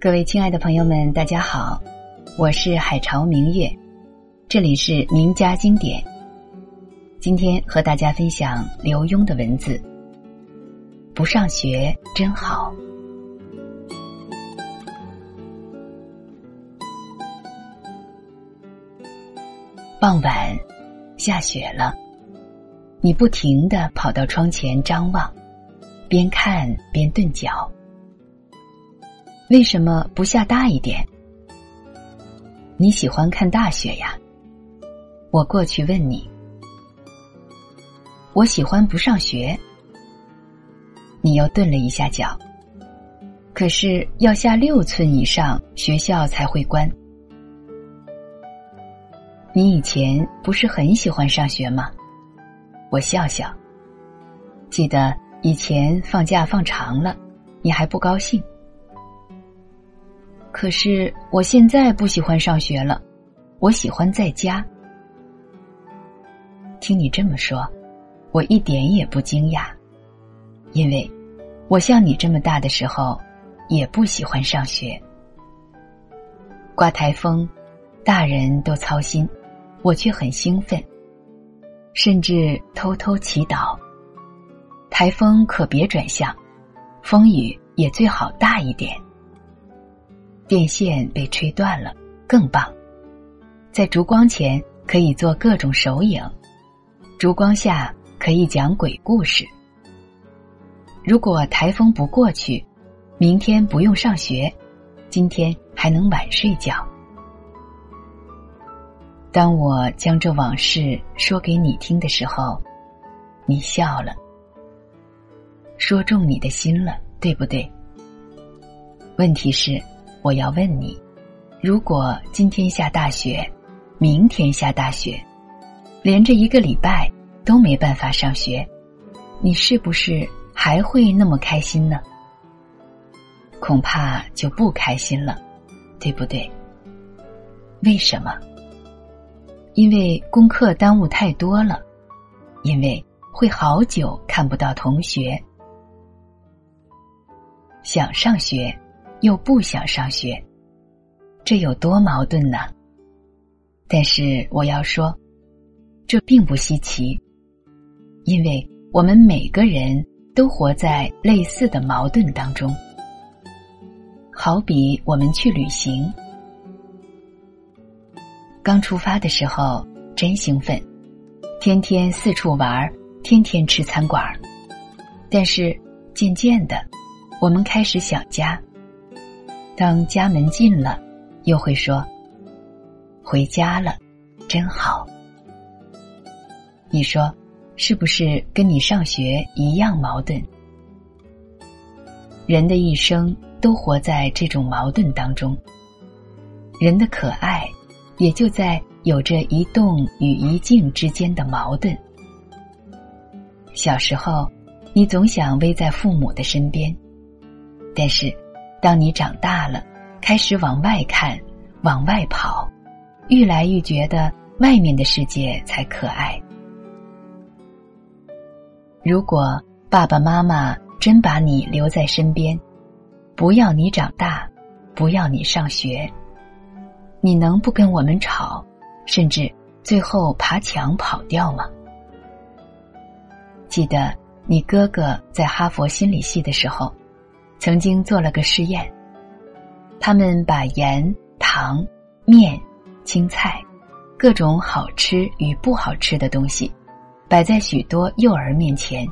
各位亲爱的朋友们，大家好，我是海潮明月，这里是名家经典。今天和大家分享刘墉的文字。不上学真好。傍晚，下雪了，你不停的跑到窗前张望，边看边顿脚。为什么不下大一点？你喜欢看大雪呀？我过去问你。我喜欢不上学。你又顿了一下脚。可是要下六寸以上，学校才会关。你以前不是很喜欢上学吗？我笑笑。记得以前放假放长了，你还不高兴。可是我现在不喜欢上学了，我喜欢在家。听你这么说，我一点也不惊讶，因为我像你这么大的时候，也不喜欢上学。刮台风，大人都操心。我却很兴奋，甚至偷偷祈祷：台风可别转向，风雨也最好大一点。电线被吹断了，更棒，在烛光前可以做各种手影，烛光下可以讲鬼故事。如果台风不过去，明天不用上学，今天还能晚睡觉。当我将这往事说给你听的时候，你笑了，说中你的心了，对不对？问题是，我要问你：如果今天下大雪，明天下大雪，连着一个礼拜都没办法上学，你是不是还会那么开心呢？恐怕就不开心了，对不对？为什么？因为功课耽误太多了，因为会好久看不到同学，想上学又不想上学，这有多矛盾呢？但是我要说，这并不稀奇，因为我们每个人都活在类似的矛盾当中。好比我们去旅行。刚出发的时候真兴奋，天天四处玩，天天吃餐馆但是渐渐的，我们开始想家。当家门近了，又会说：“回家了，真好。”你说是不是跟你上学一样矛盾？人的一生都活在这种矛盾当中。人的可爱。也就在有着一动与一静之间的矛盾。小时候，你总想偎在父母的身边，但是，当你长大了，开始往外看，往外跑，愈来愈觉得外面的世界才可爱。如果爸爸妈妈真把你留在身边，不要你长大，不要你上学。你能不跟我们吵，甚至最后爬墙跑掉吗？记得你哥哥在哈佛心理系的时候，曾经做了个试验。他们把盐、糖、面、青菜，各种好吃与不好吃的东西，摆在许多幼儿面前。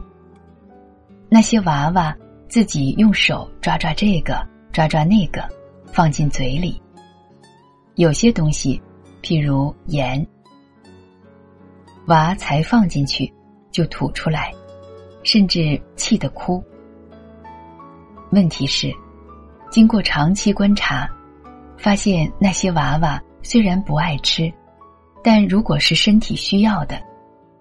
那些娃娃自己用手抓抓这个，抓抓那个，放进嘴里。有些东西，譬如盐，娃才放进去就吐出来，甚至气得哭。问题是，经过长期观察，发现那些娃娃虽然不爱吃，但如果是身体需要的，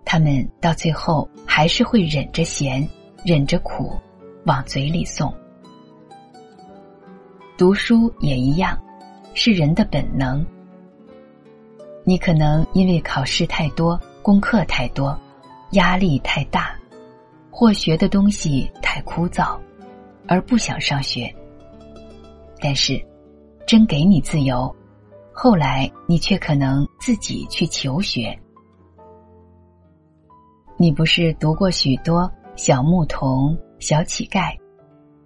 他们到最后还是会忍着咸，忍着苦，往嘴里送。读书也一样。是人的本能。你可能因为考试太多、功课太多、压力太大，或学的东西太枯燥，而不想上学。但是真给你自由，后来你却可能自己去求学。你不是读过许多小牧童、小乞丐，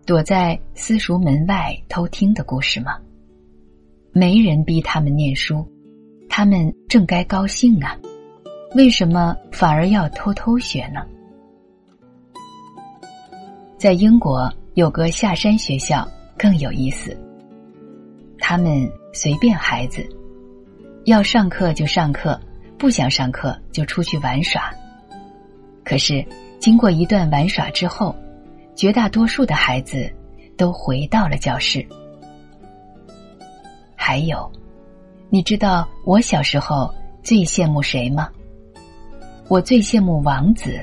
躲在私塾门外偷听的故事吗？没人逼他们念书，他们正该高兴啊，为什么反而要偷偷学呢？在英国有个下山学校更有意思。他们随便孩子，要上课就上课，不想上课就出去玩耍。可是经过一段玩耍之后，绝大多数的孩子都回到了教室。还有，你知道我小时候最羡慕谁吗？我最羡慕王子。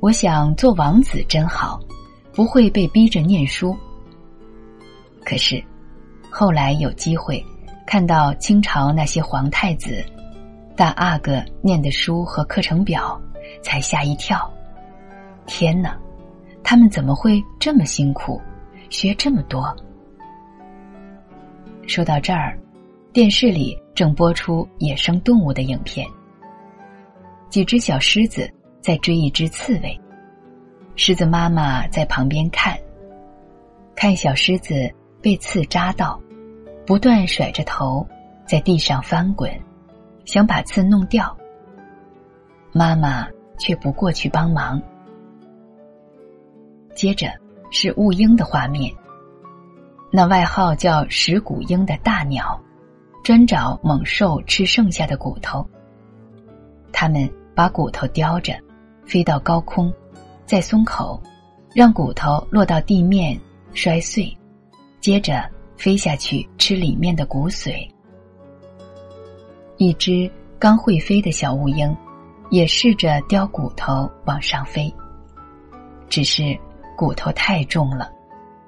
我想做王子真好，不会被逼着念书。可是，后来有机会看到清朝那些皇太子大阿哥念的书和课程表，才吓一跳。天哪，他们怎么会这么辛苦，学这么多？说到这儿，电视里正播出野生动物的影片，几只小狮子。在追一只刺猬，狮子妈妈在旁边看，看小狮子被刺扎到，不断甩着头在地上翻滚，想把刺弄掉。妈妈却不过去帮忙。接着是雾鹰的画面，那外号叫石骨鹰的大鸟，专找猛兽吃剩下的骨头。它们把骨头叼着。飞到高空，再松口，让骨头落到地面摔碎，接着飞下去吃里面的骨髓。一只刚会飞的小乌鹰，也试着叼骨头往上飞，只是骨头太重了，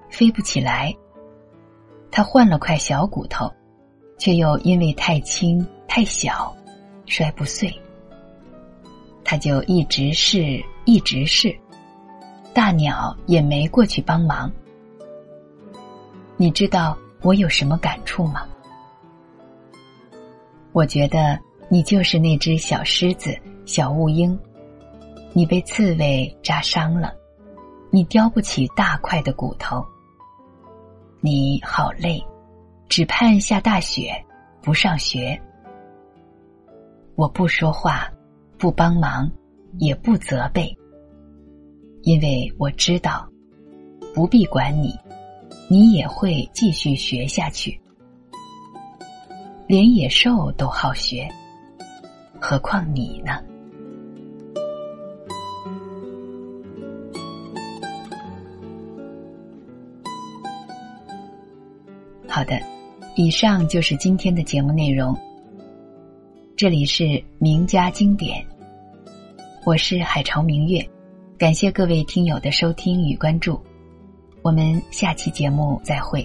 飞不起来。它换了块小骨头，却又因为太轻太小，摔不碎。他就一直试，一直试，大鸟也没过去帮忙。你知道我有什么感触吗？我觉得你就是那只小狮子、小乌鹰，你被刺猬扎伤了，你叼不起大块的骨头，你好累，只盼下大雪，不上学。我不说话。不帮忙，也不责备，因为我知道，不必管你，你也会继续学下去。连野兽都好学，何况你呢？好的，以上就是今天的节目内容。这里是名家经典。我是海潮明月，感谢各位听友的收听与关注，我们下期节目再会。